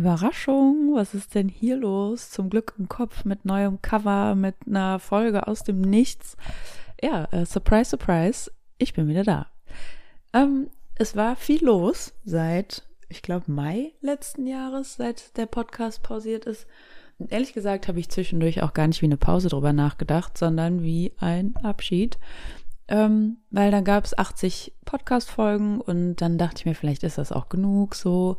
Überraschung, was ist denn hier los? Zum Glück im Kopf mit neuem Cover, mit einer Folge aus dem Nichts. Ja, äh, surprise, surprise, ich bin wieder da. Ähm, es war viel los seit, ich glaube, Mai letzten Jahres, seit der Podcast pausiert ist. Und ehrlich gesagt habe ich zwischendurch auch gar nicht wie eine Pause drüber nachgedacht, sondern wie ein Abschied. Ähm, weil dann gab es 80 Podcast-Folgen und dann dachte ich mir, vielleicht ist das auch genug so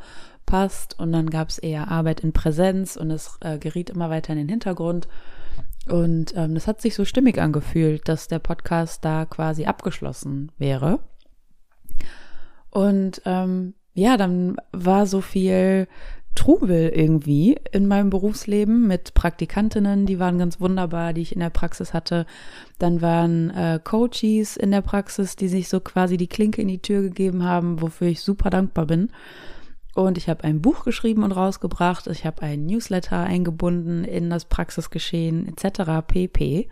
passt. Und dann gab es eher Arbeit in Präsenz und es äh, geriet immer weiter in den Hintergrund. Und ähm, das hat sich so stimmig angefühlt, dass der Podcast da quasi abgeschlossen wäre. Und ähm, ja, dann war so viel Trubel irgendwie in meinem Berufsleben mit Praktikantinnen, die waren ganz wunderbar, die ich in der Praxis hatte. Dann waren äh, Coaches in der Praxis, die sich so quasi die Klinke in die Tür gegeben haben, wofür ich super dankbar bin. Und ich habe ein Buch geschrieben und rausgebracht. Ich habe ein Newsletter eingebunden in das Praxisgeschehen etc. pp.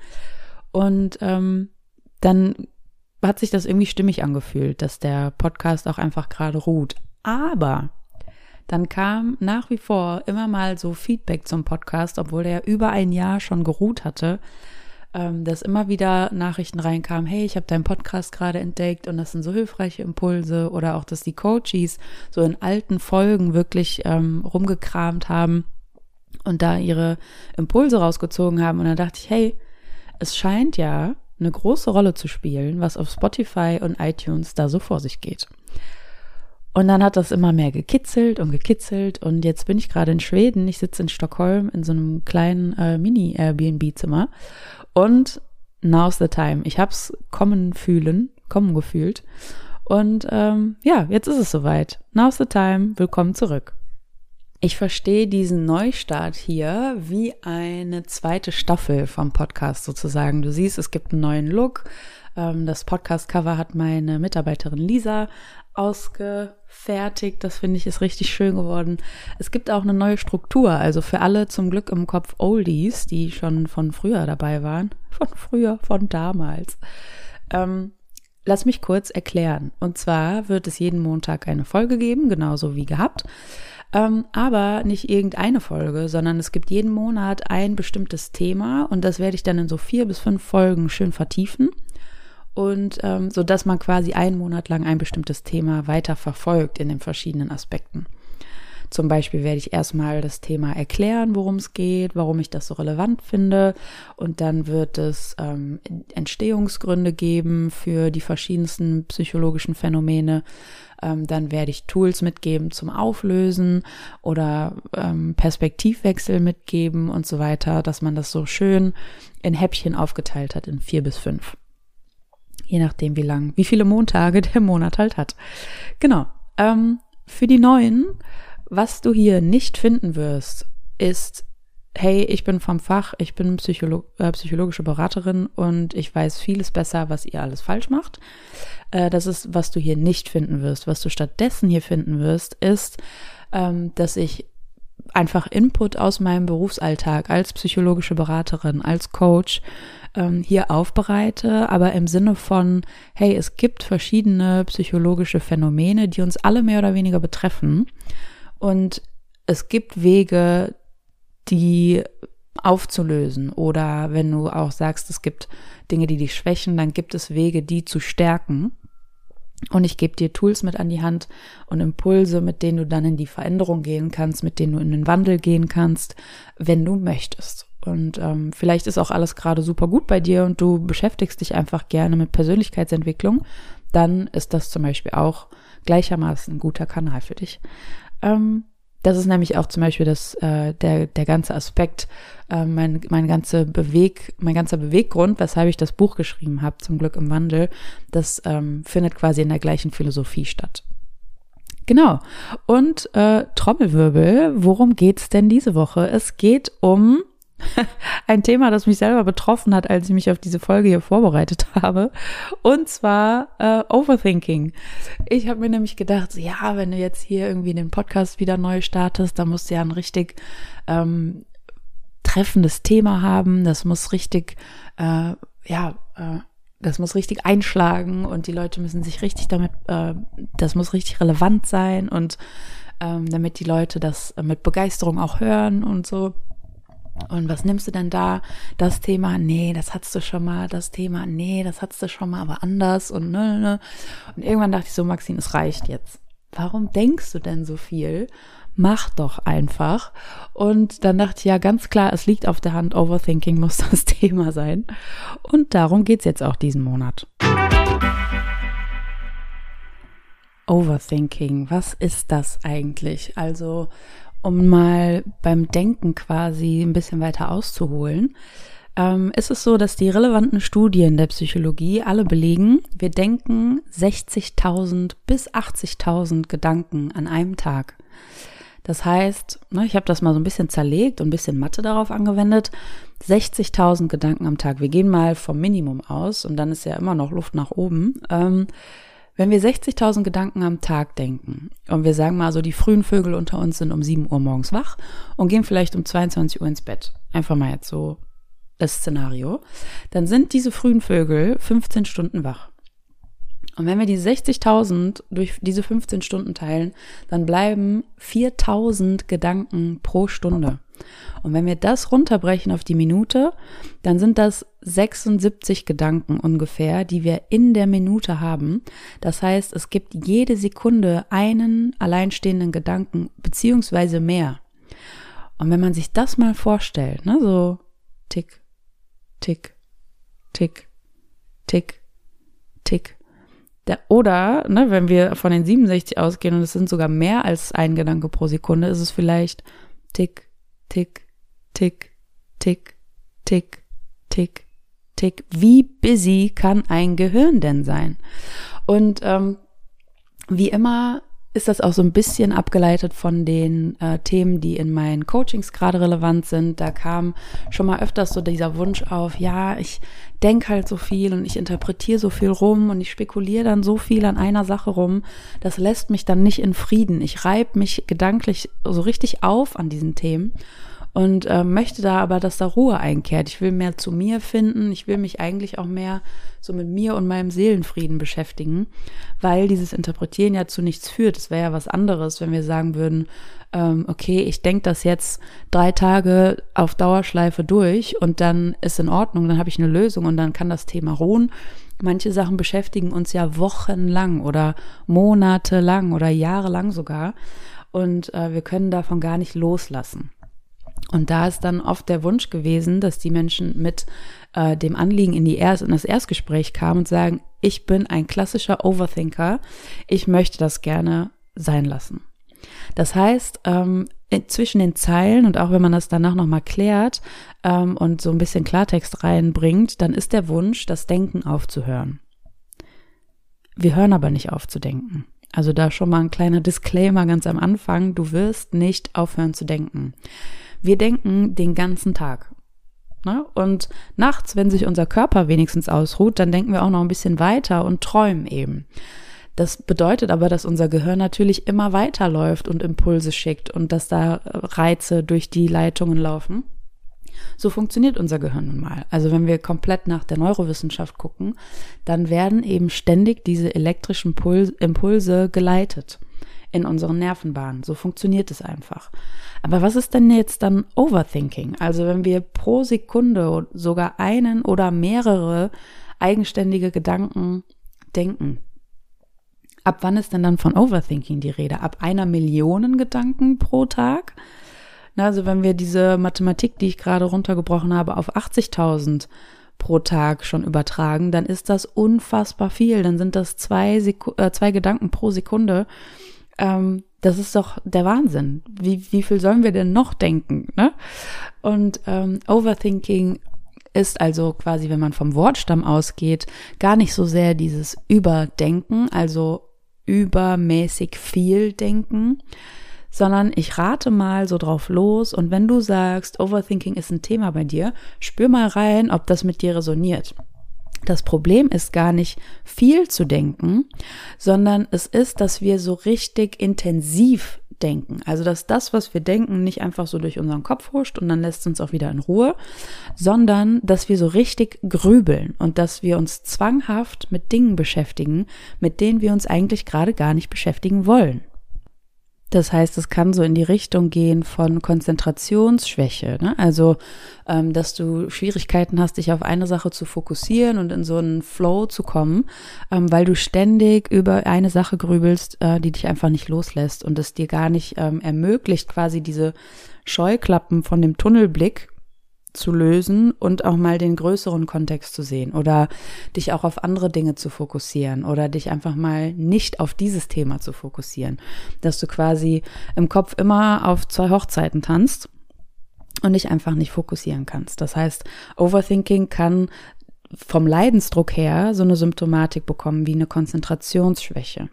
Und ähm, dann hat sich das irgendwie stimmig angefühlt, dass der Podcast auch einfach gerade ruht. Aber dann kam nach wie vor immer mal so Feedback zum Podcast, obwohl der über ein Jahr schon geruht hatte ähm, dass immer wieder Nachrichten reinkamen, hey, ich habe deinen Podcast gerade entdeckt und das sind so hilfreiche Impulse oder auch, dass die Coaches so in alten Folgen wirklich ähm, rumgekramt haben und da ihre Impulse rausgezogen haben und dann dachte ich, hey, es scheint ja eine große Rolle zu spielen, was auf Spotify und iTunes da so vor sich geht. Und dann hat das immer mehr gekitzelt und gekitzelt und jetzt bin ich gerade in Schweden. Ich sitze in Stockholm in so einem kleinen äh, Mini-Airbnb-Zimmer und now's the time. Ich hab's kommen fühlen, kommen gefühlt. Und ähm, ja, jetzt ist es soweit. Now's the time. Willkommen zurück. Ich verstehe diesen Neustart hier wie eine zweite Staffel vom Podcast sozusagen. Du siehst, es gibt einen neuen Look. Ähm, das Podcast-Cover hat meine Mitarbeiterin Lisa ausgefertigt. Das finde ich ist richtig schön geworden. Es gibt auch eine neue Struktur, also für alle zum Glück im Kopf Oldies, die schon von früher dabei waren. Von früher, von damals. Ähm, lass mich kurz erklären. Und zwar wird es jeden Montag eine Folge geben, genauso wie gehabt. Ähm, aber nicht irgendeine Folge, sondern es gibt jeden Monat ein bestimmtes Thema und das werde ich dann in so vier bis fünf Folgen schön vertiefen und ähm, so dass man quasi einen Monat lang ein bestimmtes Thema weiter verfolgt in den verschiedenen Aspekten. Zum Beispiel werde ich erstmal das Thema erklären, worum es geht, warum ich das so relevant finde. Und dann wird es ähm, Entstehungsgründe geben für die verschiedensten psychologischen Phänomene. Ähm, dann werde ich Tools mitgeben zum Auflösen oder ähm, Perspektivwechsel mitgeben und so weiter, dass man das so schön in Häppchen aufgeteilt hat in vier bis fünf je nachdem wie lang, wie viele Montage der Monat halt hat. Genau. Ähm, für die neuen, was du hier nicht finden wirst, ist, hey, ich bin vom Fach, ich bin Psycholo äh, psychologische Beraterin und ich weiß vieles besser, was ihr alles falsch macht. Äh, das ist, was du hier nicht finden wirst. Was du stattdessen hier finden wirst, ist, ähm, dass ich einfach Input aus meinem Berufsalltag als psychologische Beraterin, als Coach ähm, hier aufbereite, aber im Sinne von, hey, es gibt verschiedene psychologische Phänomene, die uns alle mehr oder weniger betreffen. Und es gibt Wege, die aufzulösen. Oder wenn du auch sagst, es gibt Dinge, die dich schwächen, dann gibt es Wege, die zu stärken. Und ich gebe dir Tools mit an die Hand und Impulse, mit denen du dann in die Veränderung gehen kannst, mit denen du in den Wandel gehen kannst, wenn du möchtest. Und ähm, vielleicht ist auch alles gerade super gut bei dir und du beschäftigst dich einfach gerne mit Persönlichkeitsentwicklung, dann ist das zum Beispiel auch gleichermaßen ein guter Kanal für dich. Ähm, das ist nämlich auch zum Beispiel das, äh, der, der ganze Aspekt, äh, mein, mein, ganze Beweg, mein ganzer Beweggrund, weshalb ich das Buch geschrieben habe, zum Glück im Wandel, das ähm, findet quasi in der gleichen Philosophie statt. Genau. Und äh, Trommelwirbel, worum geht's denn diese Woche? Es geht um ein Thema, das mich selber betroffen hat, als ich mich auf diese Folge hier vorbereitet habe. Und zwar äh, Overthinking. Ich habe mir nämlich gedacht, ja, wenn du jetzt hier irgendwie den Podcast wieder neu startest, dann musst du ja ein richtig ähm, treffendes Thema haben. Das muss richtig, äh, ja, äh, das muss richtig einschlagen und die Leute müssen sich richtig damit, äh, das muss richtig relevant sein und ähm, damit die Leute das mit Begeisterung auch hören und so. Und was nimmst du denn da? Das Thema, nee, das hattest du schon mal. Das Thema, nee, das hattest du schon mal, aber anders und ne, ne. Und irgendwann dachte ich so, Maxine, es reicht jetzt. Warum denkst du denn so viel? Mach doch einfach. Und dann dachte ich, ja, ganz klar, es liegt auf der Hand, Overthinking muss das Thema sein. Und darum geht's jetzt auch diesen Monat. Overthinking, was ist das eigentlich? Also um mal beim Denken quasi ein bisschen weiter auszuholen, ähm, ist es so, dass die relevanten Studien der Psychologie alle belegen, wir denken 60.000 bis 80.000 Gedanken an einem Tag. Das heißt, ne, ich habe das mal so ein bisschen zerlegt und ein bisschen Mathe darauf angewendet. 60.000 Gedanken am Tag. Wir gehen mal vom Minimum aus und dann ist ja immer noch Luft nach oben. Ähm, wenn wir 60.000 Gedanken am Tag denken und wir sagen mal so, die frühen Vögel unter uns sind um 7 Uhr morgens wach und gehen vielleicht um 22 Uhr ins Bett. Einfach mal jetzt so das Szenario. Dann sind diese frühen Vögel 15 Stunden wach. Und wenn wir die 60.000 durch diese 15 Stunden teilen, dann bleiben 4.000 Gedanken pro Stunde. Und wenn wir das runterbrechen auf die Minute, dann sind das 76 Gedanken ungefähr, die wir in der Minute haben. Das heißt, es gibt jede Sekunde einen alleinstehenden Gedanken, beziehungsweise mehr. Und wenn man sich das mal vorstellt, ne, so tick, tick, tick, tick, tick. oder, ne, wenn wir von den 67 ausgehen und es sind sogar mehr als ein Gedanke pro Sekunde, ist es vielleicht tick, tick, tick, tick, tick, tick, tick. Wie busy kann ein Gehirn denn sein? Und ähm, wie immer ist das auch so ein bisschen abgeleitet von den äh, Themen, die in meinen Coachings gerade relevant sind. Da kam schon mal öfters so dieser Wunsch auf, ja, ich denke halt so viel und ich interpretiere so viel rum und ich spekuliere dann so viel an einer Sache rum. Das lässt mich dann nicht in Frieden. Ich reibe mich gedanklich so richtig auf an diesen Themen und äh, möchte da aber, dass da Ruhe einkehrt. Ich will mehr zu mir finden. Ich will mich eigentlich auch mehr so mit mir und meinem Seelenfrieden beschäftigen, weil dieses Interpretieren ja zu nichts führt. Es wäre ja was anderes, wenn wir sagen würden, ähm, okay, ich denke das jetzt drei Tage auf Dauerschleife durch und dann ist in Ordnung, dann habe ich eine Lösung und dann kann das Thema ruhen. Manche Sachen beschäftigen uns ja wochenlang oder monatelang oder jahrelang sogar und äh, wir können davon gar nicht loslassen. Und da ist dann oft der Wunsch gewesen, dass die Menschen mit äh, dem Anliegen in, die Erst in das Erstgespräch kamen und sagen, ich bin ein klassischer Overthinker, ich möchte das gerne sein lassen. Das heißt, ähm, zwischen den Zeilen und auch wenn man das danach nochmal klärt ähm, und so ein bisschen Klartext reinbringt, dann ist der Wunsch, das Denken aufzuhören. Wir hören aber nicht auf zu denken. Also da schon mal ein kleiner Disclaimer ganz am Anfang, du wirst nicht aufhören zu denken. Wir denken den ganzen Tag. Ne? Und nachts, wenn sich unser Körper wenigstens ausruht, dann denken wir auch noch ein bisschen weiter und träumen eben. Das bedeutet aber, dass unser Gehirn natürlich immer weiterläuft und Impulse schickt und dass da Reize durch die Leitungen laufen. So funktioniert unser Gehirn nun mal. Also wenn wir komplett nach der Neurowissenschaft gucken, dann werden eben ständig diese elektrischen Impulse geleitet in unseren Nervenbahnen. So funktioniert es einfach. Aber was ist denn jetzt dann Overthinking? Also wenn wir pro Sekunde sogar einen oder mehrere eigenständige Gedanken denken. Ab wann ist denn dann von Overthinking die Rede? Ab einer Million Gedanken pro Tag? also wenn wir diese Mathematik, die ich gerade runtergebrochen habe, auf 80.000 pro Tag schon übertragen, dann ist das unfassbar viel. Dann sind das zwei, Seku äh, zwei Gedanken pro Sekunde. Ähm, das ist doch der Wahnsinn. Wie, wie viel sollen wir denn noch denken? Ne? Und ähm, Overthinking ist also quasi, wenn man vom Wortstamm ausgeht, gar nicht so sehr dieses Überdenken, also übermäßig viel denken, sondern ich rate mal so drauf los und wenn du sagst, Overthinking ist ein Thema bei dir, spür mal rein, ob das mit dir resoniert. Das Problem ist gar nicht viel zu denken, sondern es ist, dass wir so richtig intensiv denken. Also, dass das, was wir denken, nicht einfach so durch unseren Kopf huscht und dann lässt uns auch wieder in Ruhe, sondern dass wir so richtig grübeln und dass wir uns zwanghaft mit Dingen beschäftigen, mit denen wir uns eigentlich gerade gar nicht beschäftigen wollen. Das heißt, es kann so in die Richtung gehen von Konzentrationsschwäche. Ne? Also, ähm, dass du Schwierigkeiten hast, dich auf eine Sache zu fokussieren und in so einen Flow zu kommen, ähm, weil du ständig über eine Sache grübelst, äh, die dich einfach nicht loslässt und es dir gar nicht ähm, ermöglicht, quasi diese Scheuklappen von dem Tunnelblick zu lösen und auch mal den größeren Kontext zu sehen oder dich auch auf andere Dinge zu fokussieren oder dich einfach mal nicht auf dieses Thema zu fokussieren, dass du quasi im Kopf immer auf zwei Hochzeiten tanzt und dich einfach nicht fokussieren kannst. Das heißt, Overthinking kann vom Leidensdruck her so eine Symptomatik bekommen wie eine Konzentrationsschwäche.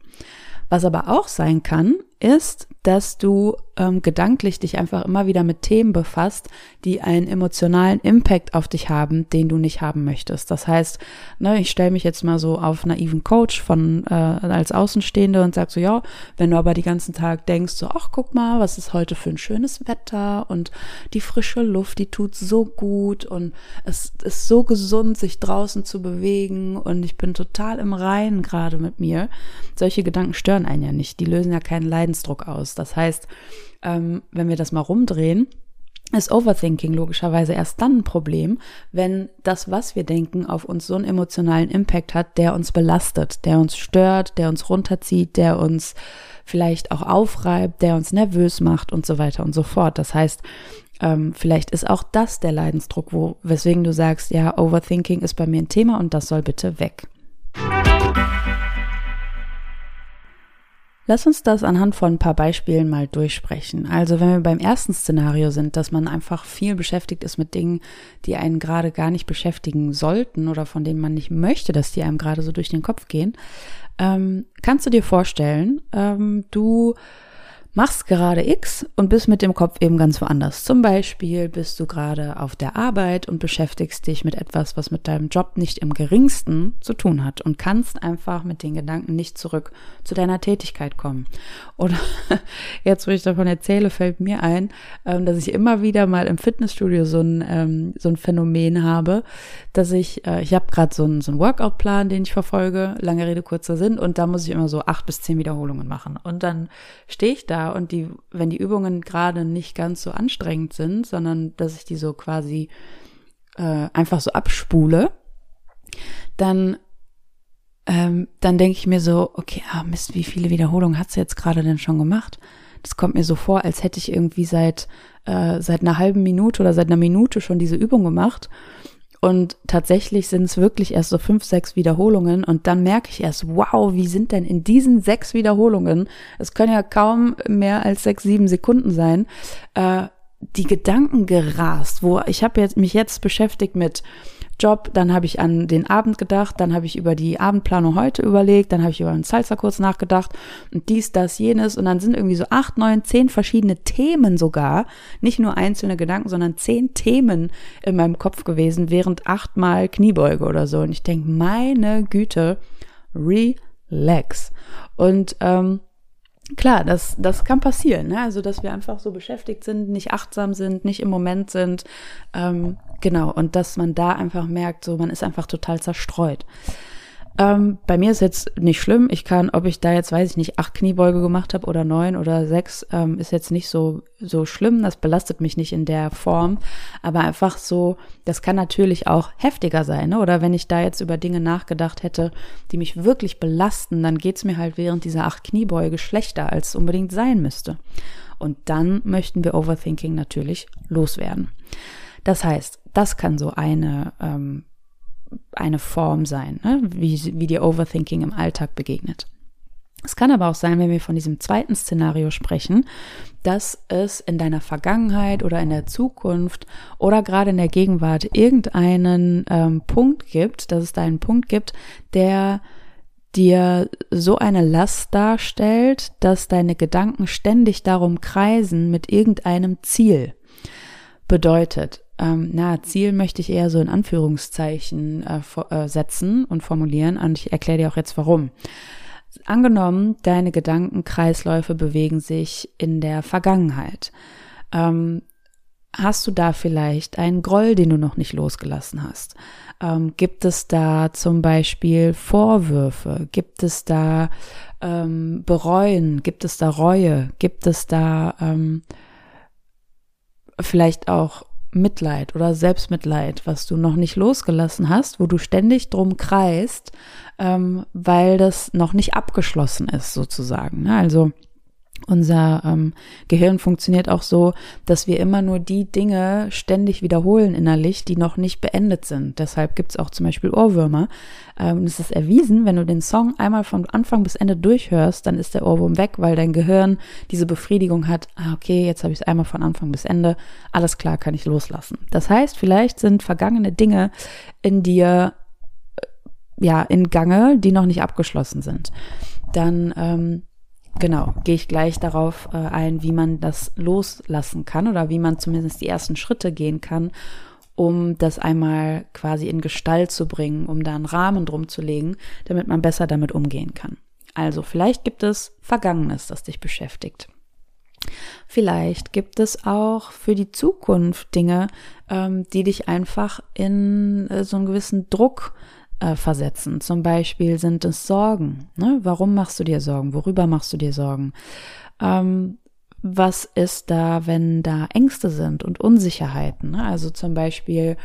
Was aber auch sein kann, ist, dass du ähm, gedanklich dich einfach immer wieder mit Themen befasst, die einen emotionalen Impact auf dich haben, den du nicht haben möchtest. Das heißt, ne, ich stelle mich jetzt mal so auf naiven Coach von äh, als Außenstehende und sag so, ja, wenn du aber die ganzen Tag denkst, so, ach guck mal, was ist heute für ein schönes Wetter und die frische Luft, die tut so gut und es ist so gesund, sich draußen zu bewegen und ich bin total im Reinen gerade mit mir. Solche Gedanken stören einen ja nicht, die lösen ja keinen Leid Leidensdruck aus. Das heißt, ähm, wenn wir das mal rumdrehen, ist Overthinking logischerweise erst dann ein Problem, wenn das, was wir denken, auf uns so einen emotionalen Impact hat, der uns belastet, der uns stört, der uns runterzieht, der uns vielleicht auch aufreibt, der uns nervös macht und so weiter und so fort. Das heißt, ähm, vielleicht ist auch das der Leidensdruck, wo, weswegen du sagst, ja, Overthinking ist bei mir ein Thema und das soll bitte weg. Lass uns das anhand von ein paar Beispielen mal durchsprechen. Also wenn wir beim ersten Szenario sind, dass man einfach viel beschäftigt ist mit Dingen, die einen gerade gar nicht beschäftigen sollten oder von denen man nicht möchte, dass die einem gerade so durch den Kopf gehen, ähm, kannst du dir vorstellen, ähm, du machst gerade X und bist mit dem Kopf eben ganz woanders. Zum Beispiel bist du gerade auf der Arbeit und beschäftigst dich mit etwas, was mit deinem Job nicht im geringsten zu tun hat und kannst einfach mit den Gedanken nicht zurück zu deiner Tätigkeit kommen. Oder jetzt, wo ich davon erzähle, fällt mir ein, ähm, dass ich immer wieder mal im Fitnessstudio so ein, ähm, so ein Phänomen habe, dass ich, äh, ich habe gerade so einen, so einen Workout-Plan, den ich verfolge, lange Rede, kurzer Sinn, und da muss ich immer so acht bis zehn Wiederholungen machen. Und dann stehe ich da und die, wenn die Übungen gerade nicht ganz so anstrengend sind, sondern dass ich die so quasi äh, einfach so abspule, dann ähm, dann denke ich mir so, okay, ah Mist, wie viele Wiederholungen hat sie jetzt gerade denn schon gemacht? Das kommt mir so vor, als hätte ich irgendwie seit äh, seit einer halben Minute oder seit einer Minute schon diese Übung gemacht und tatsächlich sind es wirklich erst so fünf, sechs Wiederholungen. Und dann merke ich erst, wow, wie sind denn in diesen sechs Wiederholungen, es können ja kaum mehr als sechs, sieben Sekunden sein, äh, die Gedanken gerast, wo ich habe jetzt mich jetzt beschäftigt mit Job, dann habe ich an den Abend gedacht, dann habe ich über die Abendplanung heute überlegt, dann habe ich über den Salsa kurz nachgedacht und dies, das, jenes. Und dann sind irgendwie so acht, neun, zehn verschiedene Themen sogar, nicht nur einzelne Gedanken, sondern zehn Themen in meinem Kopf gewesen, während achtmal Kniebeuge oder so. Und ich denke, meine Güte, relax. Und ähm, Klar, das, das kann passieren, ne? also dass wir einfach so beschäftigt sind, nicht achtsam sind, nicht im Moment sind, ähm, Genau, und dass man da einfach merkt, so man ist einfach total zerstreut. Ähm, bei mir ist jetzt nicht schlimm. Ich kann, ob ich da jetzt, weiß ich nicht, acht Kniebeuge gemacht habe oder neun oder sechs, ähm, ist jetzt nicht so, so schlimm. Das belastet mich nicht in der Form. Aber einfach so, das kann natürlich auch heftiger sein. Ne? Oder wenn ich da jetzt über Dinge nachgedacht hätte, die mich wirklich belasten, dann geht's mir halt während dieser acht Kniebeuge schlechter, als es unbedingt sein müsste. Und dann möchten wir Overthinking natürlich loswerden. Das heißt, das kann so eine, ähm, eine Form sein, ne? wie, wie dir Overthinking im Alltag begegnet. Es kann aber auch sein, wenn wir von diesem zweiten Szenario sprechen, dass es in deiner Vergangenheit oder in der Zukunft oder gerade in der Gegenwart irgendeinen ähm, Punkt gibt, dass es da einen Punkt gibt, der dir so eine Last darstellt, dass deine Gedanken ständig darum kreisen mit irgendeinem Ziel. Bedeutet, ähm, na, Ziel möchte ich eher so in Anführungszeichen äh, äh, setzen und formulieren und ich erkläre dir auch jetzt warum. Angenommen, deine Gedankenkreisläufe bewegen sich in der Vergangenheit. Ähm, Hast du da vielleicht einen Groll, den du noch nicht losgelassen hast? Ähm, gibt es da zum Beispiel Vorwürfe? Gibt es da ähm, Bereuen? Gibt es da Reue? Gibt es da ähm, vielleicht auch Mitleid oder Selbstmitleid, was du noch nicht losgelassen hast, wo du ständig drum kreist, ähm, weil das noch nicht abgeschlossen ist, sozusagen. Ne? Also unser ähm, Gehirn funktioniert auch so, dass wir immer nur die Dinge ständig wiederholen innerlich, die noch nicht beendet sind. Deshalb gibt es auch zum Beispiel Ohrwürmer. Ähm, es ist erwiesen, wenn du den Song einmal von Anfang bis Ende durchhörst, dann ist der Ohrwurm weg, weil dein Gehirn diese Befriedigung hat, ah, okay, jetzt habe ich es einmal von Anfang bis Ende, alles klar, kann ich loslassen. Das heißt, vielleicht sind vergangene Dinge in dir äh, ja in Gange, die noch nicht abgeschlossen sind. Dann ähm, Genau, gehe ich gleich darauf äh, ein, wie man das loslassen kann oder wie man zumindest die ersten Schritte gehen kann, um das einmal quasi in Gestalt zu bringen, um da einen Rahmen drum zu legen, damit man besser damit umgehen kann. Also vielleicht gibt es Vergangenes, das dich beschäftigt. Vielleicht gibt es auch für die Zukunft Dinge, ähm, die dich einfach in äh, so einen gewissen Druck äh, versetzen. Zum Beispiel sind es Sorgen. Ne? Warum machst du dir Sorgen? Worüber machst du dir Sorgen? Ähm, was ist da, wenn da Ängste sind und Unsicherheiten? Ne? Also zum Beispiel,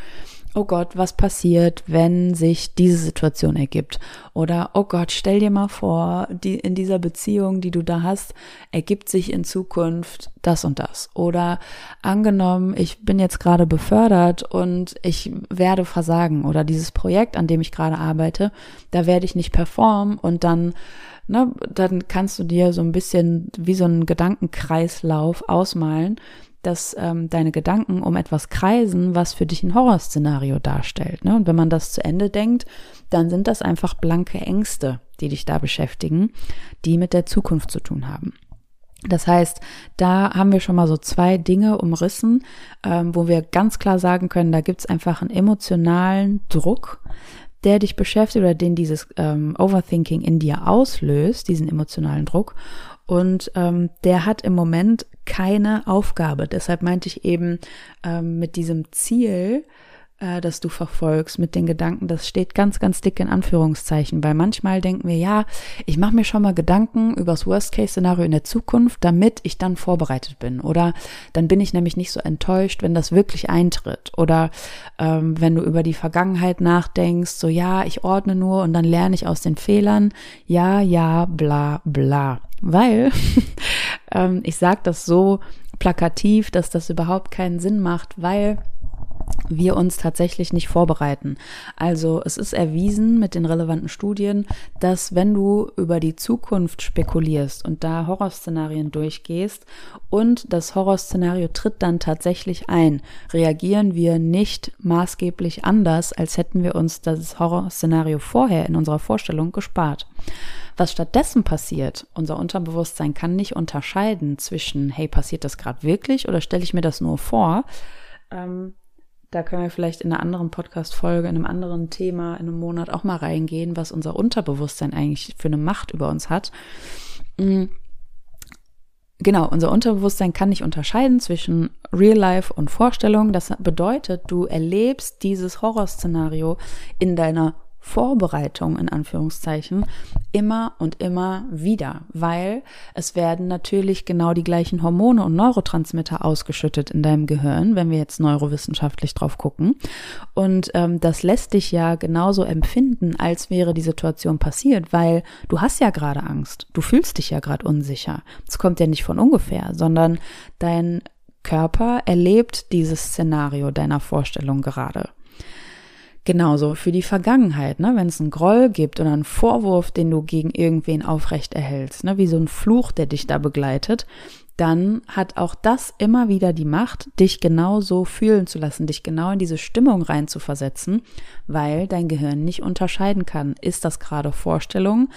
oh Gott, was passiert, wenn sich diese Situation ergibt? Oder, oh Gott, stell dir mal vor, die, in dieser Beziehung, die du da hast, ergibt sich in Zukunft das und das. Oder angenommen, ich bin jetzt gerade befördert und ich werde versagen. Oder dieses Projekt, an dem ich gerade arbeite, da werde ich nicht performen und dann ne, dann kannst du dir so ein bisschen wie so einen Gedankenkreislauf ausmalen, dass ähm, deine Gedanken um etwas kreisen, was für dich ein Horrorszenario darstellt. Ne? Und wenn man das zu Ende denkt, dann sind das einfach blanke Ängste, die dich da beschäftigen, die mit der Zukunft zu tun haben. Das heißt, da haben wir schon mal so zwei Dinge umrissen, ähm, wo wir ganz klar sagen können, da gibt's einfach einen emotionalen Druck, der dich beschäftigt oder den dieses ähm, Overthinking in dir auslöst, diesen emotionalen Druck. Und ähm, der hat im Moment keine Aufgabe. Deshalb meinte ich eben ähm, mit diesem Ziel, äh, das du verfolgst, mit den Gedanken, das steht ganz, ganz dick in Anführungszeichen, weil manchmal denken wir, ja, ich mache mir schon mal Gedanken über das Worst-Case-Szenario in der Zukunft, damit ich dann vorbereitet bin. Oder dann bin ich nämlich nicht so enttäuscht, wenn das wirklich eintritt. Oder ähm, wenn du über die Vergangenheit nachdenkst, so ja, ich ordne nur und dann lerne ich aus den Fehlern. Ja, ja, bla, bla. Weil ähm, ich sage das so plakativ, dass das überhaupt keinen Sinn macht, weil wir uns tatsächlich nicht vorbereiten. Also es ist erwiesen mit den relevanten Studien, dass wenn du über die Zukunft spekulierst und da Horrorszenarien durchgehst und das Horrorszenario tritt dann tatsächlich ein, reagieren wir nicht maßgeblich anders, als hätten wir uns das Horrorszenario vorher in unserer Vorstellung gespart. Was stattdessen passiert, unser Unterbewusstsein kann nicht unterscheiden zwischen, hey, passiert das gerade wirklich oder stelle ich mir das nur vor? Ähm, da können wir vielleicht in einer anderen Podcast-Folge, in einem anderen Thema, in einem Monat auch mal reingehen, was unser Unterbewusstsein eigentlich für eine Macht über uns hat. Mm. Genau, unser Unterbewusstsein kann nicht unterscheiden zwischen Real Life und Vorstellung. Das bedeutet, du erlebst dieses Horrorszenario in deiner Vorbereitung in Anführungszeichen immer und immer wieder, weil es werden natürlich genau die gleichen Hormone und Neurotransmitter ausgeschüttet in deinem Gehirn, wenn wir jetzt neurowissenschaftlich drauf gucken. Und ähm, das lässt dich ja genauso empfinden, als wäre die Situation passiert, weil du hast ja gerade Angst, du fühlst dich ja gerade unsicher. Es kommt ja nicht von ungefähr, sondern dein Körper erlebt dieses Szenario deiner Vorstellung gerade. Genauso für die Vergangenheit, ne? wenn es einen Groll gibt oder einen Vorwurf, den du gegen irgendwen aufrecht erhältst, ne? wie so ein Fluch, der dich da begleitet, dann hat auch das immer wieder die Macht, dich genau so fühlen zu lassen, dich genau in diese Stimmung reinzuversetzen, weil dein Gehirn nicht unterscheiden kann, ist das gerade Vorstellung,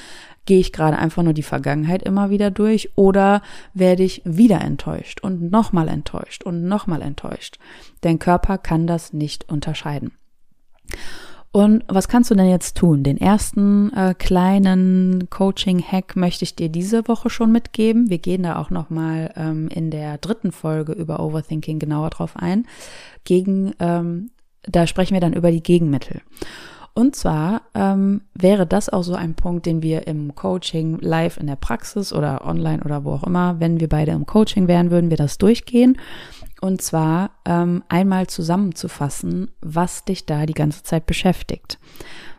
gehe ich gerade einfach nur die Vergangenheit immer wieder durch oder werde ich wieder enttäuscht und nochmal enttäuscht und nochmal enttäuscht. Dein Körper kann das nicht unterscheiden. Und was kannst du denn jetzt tun? Den ersten äh, kleinen Coaching-Hack möchte ich dir diese Woche schon mitgeben. Wir gehen da auch nochmal ähm, in der dritten Folge über Overthinking genauer drauf ein. Gegen, ähm, da sprechen wir dann über die Gegenmittel. Und zwar ähm, wäre das auch so ein Punkt, den wir im Coaching live in der Praxis oder online oder wo auch immer, wenn wir beide im Coaching wären, würden wir das durchgehen. Und zwar ähm, einmal zusammenzufassen, was dich da die ganze Zeit beschäftigt.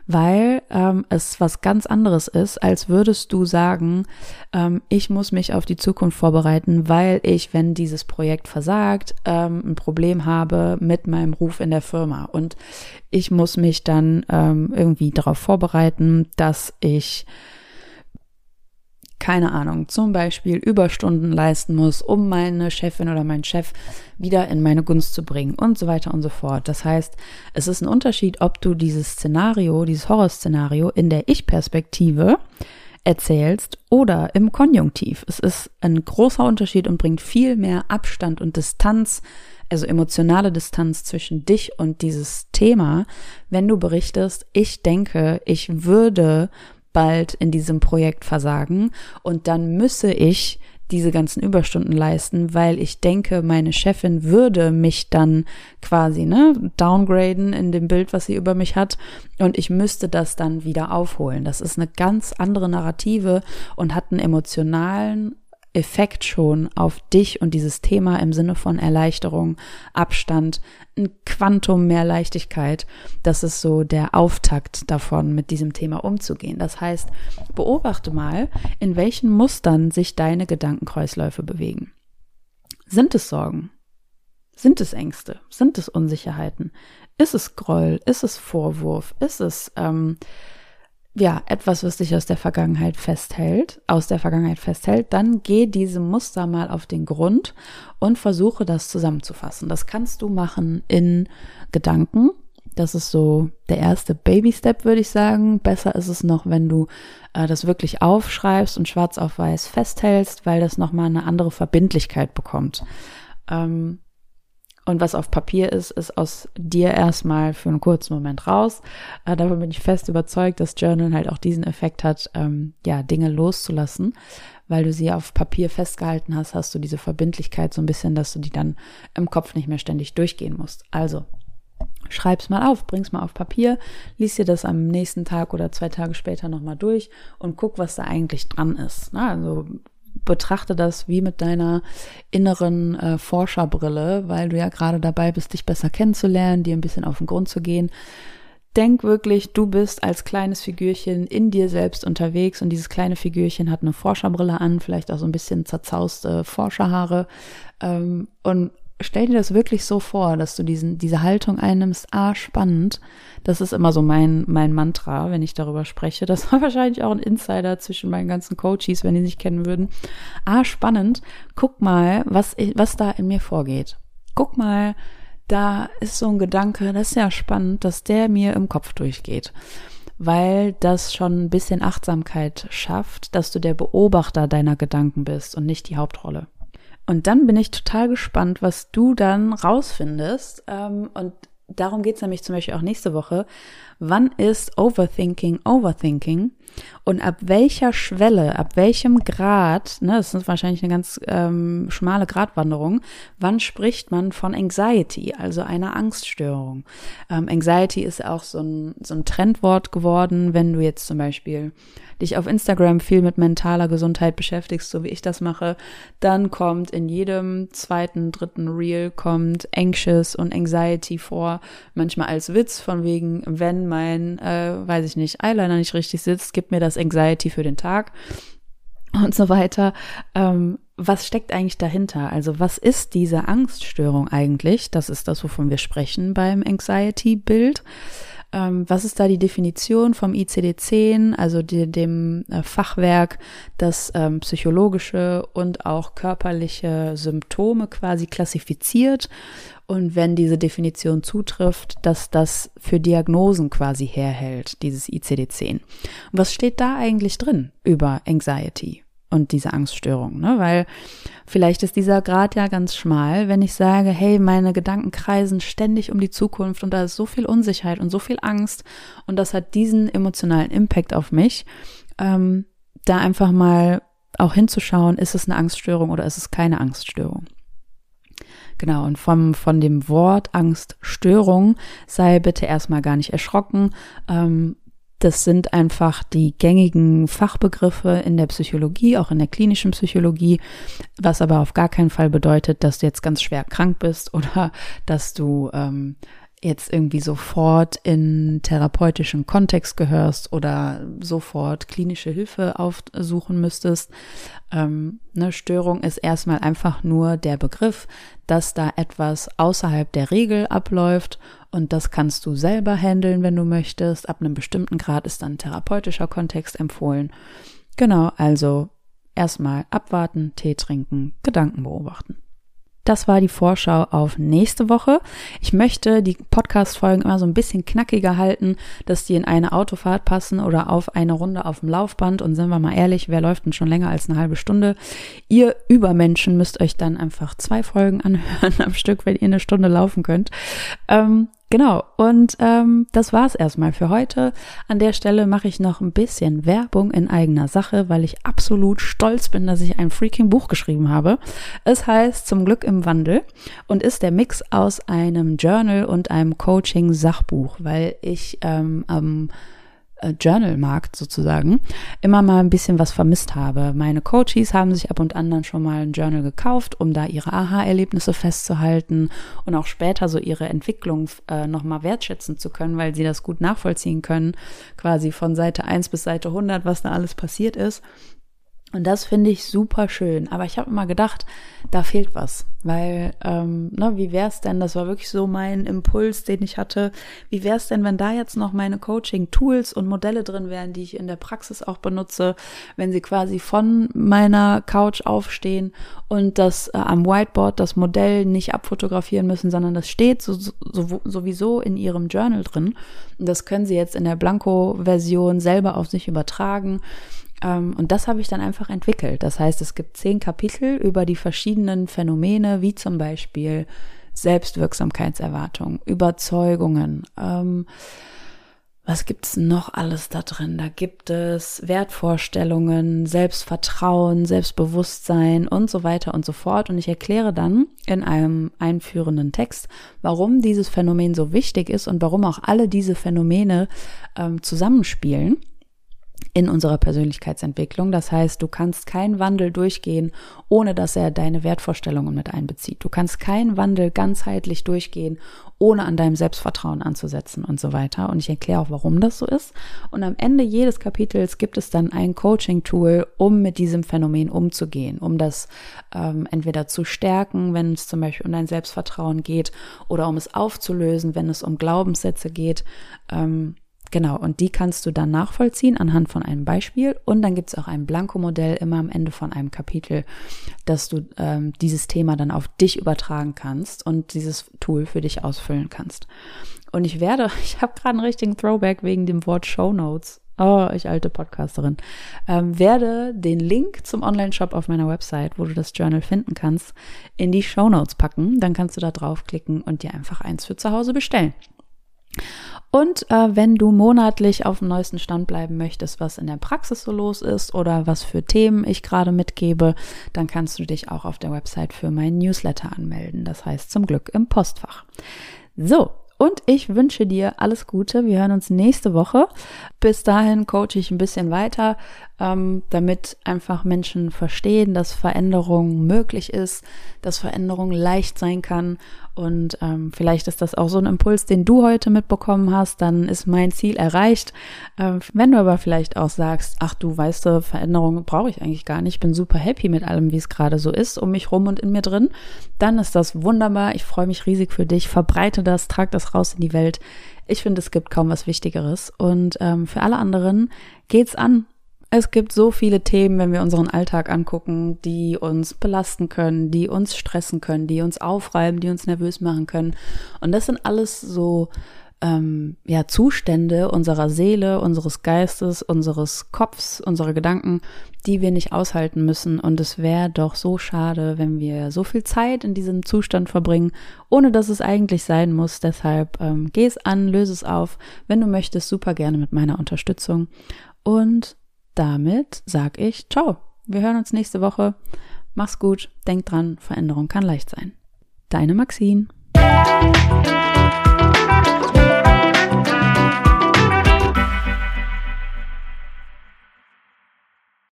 Weil ähm, es was ganz anderes ist, als würdest du sagen, ähm, ich muss mich auf die Zukunft vorbereiten, weil ich, wenn dieses Projekt versagt, ähm, ein Problem habe mit meinem Ruf in der Firma. Und ich muss mich dann ähm, irgendwie darauf vorbereiten, dass ich keine Ahnung, zum Beispiel Überstunden leisten muss, um meine Chefin oder meinen Chef wieder in meine Gunst zu bringen und so weiter und so fort. Das heißt, es ist ein Unterschied, ob du dieses Szenario, dieses Horrorszenario in der Ich-Perspektive erzählst oder im Konjunktiv. Es ist ein großer Unterschied und bringt viel mehr Abstand und Distanz, also emotionale Distanz zwischen dich und dieses Thema, wenn du berichtest, ich denke, ich würde bald in diesem Projekt versagen und dann müsse ich diese ganzen Überstunden leisten, weil ich denke, meine Chefin würde mich dann quasi ne downgraden in dem Bild, was sie über mich hat und ich müsste das dann wieder aufholen. Das ist eine ganz andere Narrative und hat einen emotionalen Effekt schon auf dich und dieses Thema im Sinne von Erleichterung, Abstand, ein Quantum mehr Leichtigkeit. Das ist so der Auftakt davon, mit diesem Thema umzugehen. Das heißt, beobachte mal, in welchen Mustern sich deine Gedankenkreisläufe bewegen. Sind es Sorgen? Sind es Ängste? Sind es Unsicherheiten? Ist es Groll? Ist es Vorwurf? Ist es ähm, ja, etwas, was dich aus der Vergangenheit festhält, aus der Vergangenheit festhält, dann geh diesem Muster mal auf den Grund und versuche das zusammenzufassen. Das kannst du machen in Gedanken. Das ist so der erste Baby-Step, würde ich sagen. Besser ist es noch, wenn du äh, das wirklich aufschreibst und schwarz auf weiß festhältst, weil das nochmal eine andere Verbindlichkeit bekommt. Ähm, und was auf Papier ist, ist aus dir erstmal für einen kurzen Moment raus. Äh, davon bin ich fest überzeugt, dass Journal halt auch diesen Effekt hat, ähm, ja, Dinge loszulassen. Weil du sie auf Papier festgehalten hast, hast du diese Verbindlichkeit so ein bisschen, dass du die dann im Kopf nicht mehr ständig durchgehen musst. Also, schreib's mal auf, bring's mal auf Papier, lies dir das am nächsten Tag oder zwei Tage später nochmal durch und guck, was da eigentlich dran ist. Na, also betrachte das wie mit deiner inneren äh, Forscherbrille, weil du ja gerade dabei bist, dich besser kennenzulernen, dir ein bisschen auf den Grund zu gehen. Denk wirklich, du bist als kleines Figürchen in dir selbst unterwegs und dieses kleine Figürchen hat eine Forscherbrille an, vielleicht auch so ein bisschen zerzauste Forscherhaare ähm, und stell dir das wirklich so vor, dass du diesen, diese Haltung einnimmst, ah, spannend. Das ist immer so mein, mein Mantra, wenn ich darüber spreche. Das war wahrscheinlich auch ein Insider zwischen meinen ganzen Coaches, wenn die sich kennen würden. Ah, spannend. Guck mal, was, was da in mir vorgeht. Guck mal, da ist so ein Gedanke, das ist ja spannend, dass der mir im Kopf durchgeht. Weil das schon ein bisschen Achtsamkeit schafft, dass du der Beobachter deiner Gedanken bist und nicht die Hauptrolle. Und dann bin ich total gespannt, was du dann rausfindest. Ähm, und darum geht's nämlich zum Beispiel auch nächste Woche. Wann ist Overthinking Overthinking? Und ab welcher Schwelle, ab welchem Grad, ne, das ist wahrscheinlich eine ganz ähm, schmale Gratwanderung, wann spricht man von Anxiety, also einer Angststörung? Ähm, Anxiety ist auch so ein, so ein Trendwort geworden, wenn du jetzt zum Beispiel dich auf Instagram viel mit mentaler Gesundheit beschäftigst, so wie ich das mache, dann kommt in jedem zweiten, dritten Reel kommt Anxious und Anxiety vor, manchmal als Witz von wegen, wenn mein, äh, weiß ich nicht, Eyeliner nicht richtig sitzt, gibt mir das Anxiety für den Tag und so weiter. Ähm, was steckt eigentlich dahinter? Also was ist diese Angststörung eigentlich? Das ist das, wovon wir sprechen beim Anxiety-Bild. Ähm, was ist da die Definition vom ICD-10, also die, dem äh, Fachwerk, das ähm, psychologische und auch körperliche Symptome quasi klassifiziert? Und wenn diese Definition zutrifft, dass das für Diagnosen quasi herhält, dieses ICD-10. Und was steht da eigentlich drin über Anxiety? und diese Angststörung, ne? Weil vielleicht ist dieser Grad ja ganz schmal, wenn ich sage, hey, meine Gedanken kreisen ständig um die Zukunft und da ist so viel Unsicherheit und so viel Angst und das hat diesen emotionalen Impact auf mich, ähm, da einfach mal auch hinzuschauen, ist es eine Angststörung oder ist es keine Angststörung. Genau, und vom, von dem Wort Angststörung sei bitte erstmal gar nicht erschrocken. Ähm, das sind einfach die gängigen Fachbegriffe in der Psychologie, auch in der klinischen Psychologie, was aber auf gar keinen Fall bedeutet, dass du jetzt ganz schwer krank bist oder dass du ähm, jetzt irgendwie sofort in therapeutischen Kontext gehörst oder sofort klinische Hilfe aufsuchen müsstest. Ähm, eine Störung ist erstmal einfach nur der Begriff, dass da etwas außerhalb der Regel abläuft und das kannst du selber handeln, wenn du möchtest. Ab einem bestimmten Grad ist dann therapeutischer Kontext empfohlen. Genau, also erstmal abwarten, Tee trinken, Gedanken beobachten. Das war die Vorschau auf nächste Woche. Ich möchte die Podcast-Folgen immer so ein bisschen knackiger halten, dass die in eine Autofahrt passen oder auf eine Runde auf dem Laufband. Und sind wir mal ehrlich, wer läuft denn schon länger als eine halbe Stunde? Ihr Übermenschen müsst euch dann einfach zwei Folgen anhören am Stück, wenn ihr eine Stunde laufen könnt. Ähm, Genau, und ähm, das war's erstmal für heute. An der Stelle mache ich noch ein bisschen Werbung in eigener Sache, weil ich absolut stolz bin, dass ich ein freaking Buch geschrieben habe. Es heißt Zum Glück im Wandel und ist der Mix aus einem Journal und einem Coaching-Sachbuch, weil ich ähm, am äh, Journal-Markt sozusagen immer mal ein bisschen was vermisst habe. Meine Coaches haben sich ab und an dann schon mal ein Journal gekauft, um da ihre Aha-Erlebnisse festzuhalten und auch später so ihre Entwicklung äh, nochmal wertschätzen zu können, weil sie das gut nachvollziehen können, quasi von Seite 1 bis Seite 100, was da alles passiert ist. Und das finde ich super schön. Aber ich habe immer gedacht, da fehlt was. Weil, ähm, ne, wie wäre es denn, das war wirklich so mein Impuls, den ich hatte, wie wäre es denn, wenn da jetzt noch meine Coaching-Tools und Modelle drin wären, die ich in der Praxis auch benutze, wenn sie quasi von meiner Couch aufstehen und das äh, am Whiteboard das Modell nicht abfotografieren müssen, sondern das steht so, so, sowieso in ihrem Journal drin. Und das können sie jetzt in der Blanko-Version selber auf sich übertragen und das habe ich dann einfach entwickelt. Das heißt, es gibt zehn Kapitel über die verschiedenen Phänomene, wie zum Beispiel Selbstwirksamkeitserwartung, Überzeugungen. Ähm, was gibt's noch alles da drin? Da gibt es Wertvorstellungen, Selbstvertrauen, Selbstbewusstsein und so weiter und so fort. Und ich erkläre dann in einem einführenden Text, warum dieses Phänomen so wichtig ist und warum auch alle diese Phänomene ähm, zusammenspielen in unserer Persönlichkeitsentwicklung. Das heißt, du kannst keinen Wandel durchgehen, ohne dass er deine Wertvorstellungen mit einbezieht. Du kannst keinen Wandel ganzheitlich durchgehen, ohne an deinem Selbstvertrauen anzusetzen und so weiter. Und ich erkläre auch, warum das so ist. Und am Ende jedes Kapitels gibt es dann ein Coaching-Tool, um mit diesem Phänomen umzugehen, um das ähm, entweder zu stärken, wenn es zum Beispiel um dein Selbstvertrauen geht, oder um es aufzulösen, wenn es um Glaubenssätze geht. Ähm, Genau, und die kannst du dann nachvollziehen anhand von einem Beispiel. Und dann gibt es auch ein Blankomodell immer am Ende von einem Kapitel, dass du ähm, dieses Thema dann auf dich übertragen kannst und dieses Tool für dich ausfüllen kannst. Und ich werde, ich habe gerade einen richtigen Throwback wegen dem Wort Show Notes. Oh, ich alte Podcasterin. Ähm, werde den Link zum Online-Shop auf meiner Website, wo du das Journal finden kannst, in die Show Notes packen. Dann kannst du da draufklicken und dir einfach eins für zu Hause bestellen. Und äh, wenn du monatlich auf dem neuesten Stand bleiben möchtest, was in der Praxis so los ist oder was für Themen ich gerade mitgebe, dann kannst du dich auch auf der Website für meinen Newsletter anmelden. Das heißt zum Glück im Postfach. So, und ich wünsche dir alles Gute. Wir hören uns nächste Woche. Bis dahin coache ich ein bisschen weiter, ähm, damit einfach Menschen verstehen, dass Veränderung möglich ist, dass Veränderung leicht sein kann. Und ähm, vielleicht ist das auch so ein Impuls, den du heute mitbekommen hast. Dann ist mein Ziel erreicht. Ähm, wenn du aber vielleicht auch sagst, ach du weißt du, Veränderung brauche ich eigentlich gar nicht. Ich bin super happy mit allem, wie es gerade so ist, um mich rum und in mir drin. Dann ist das wunderbar. Ich freue mich riesig für dich. Verbreite das, trag das raus in die Welt. Ich finde, es gibt kaum was Wichtigeres. Und ähm, für alle anderen geht's an. Es gibt so viele Themen, wenn wir unseren Alltag angucken, die uns belasten können, die uns stressen können, die uns aufreiben, die uns nervös machen können. Und das sind alles so ähm, ja, Zustände unserer Seele, unseres Geistes, unseres Kopfs, unserer Gedanken, die wir nicht aushalten müssen. Und es wäre doch so schade, wenn wir so viel Zeit in diesem Zustand verbringen, ohne dass es eigentlich sein muss. Deshalb ähm, geh es an, löse es auf. Wenn du möchtest, super gerne mit meiner Unterstützung. Und damit sag ich ciao. Wir hören uns nächste Woche. Mach's gut, denk dran, Veränderung kann leicht sein. Deine Maxine.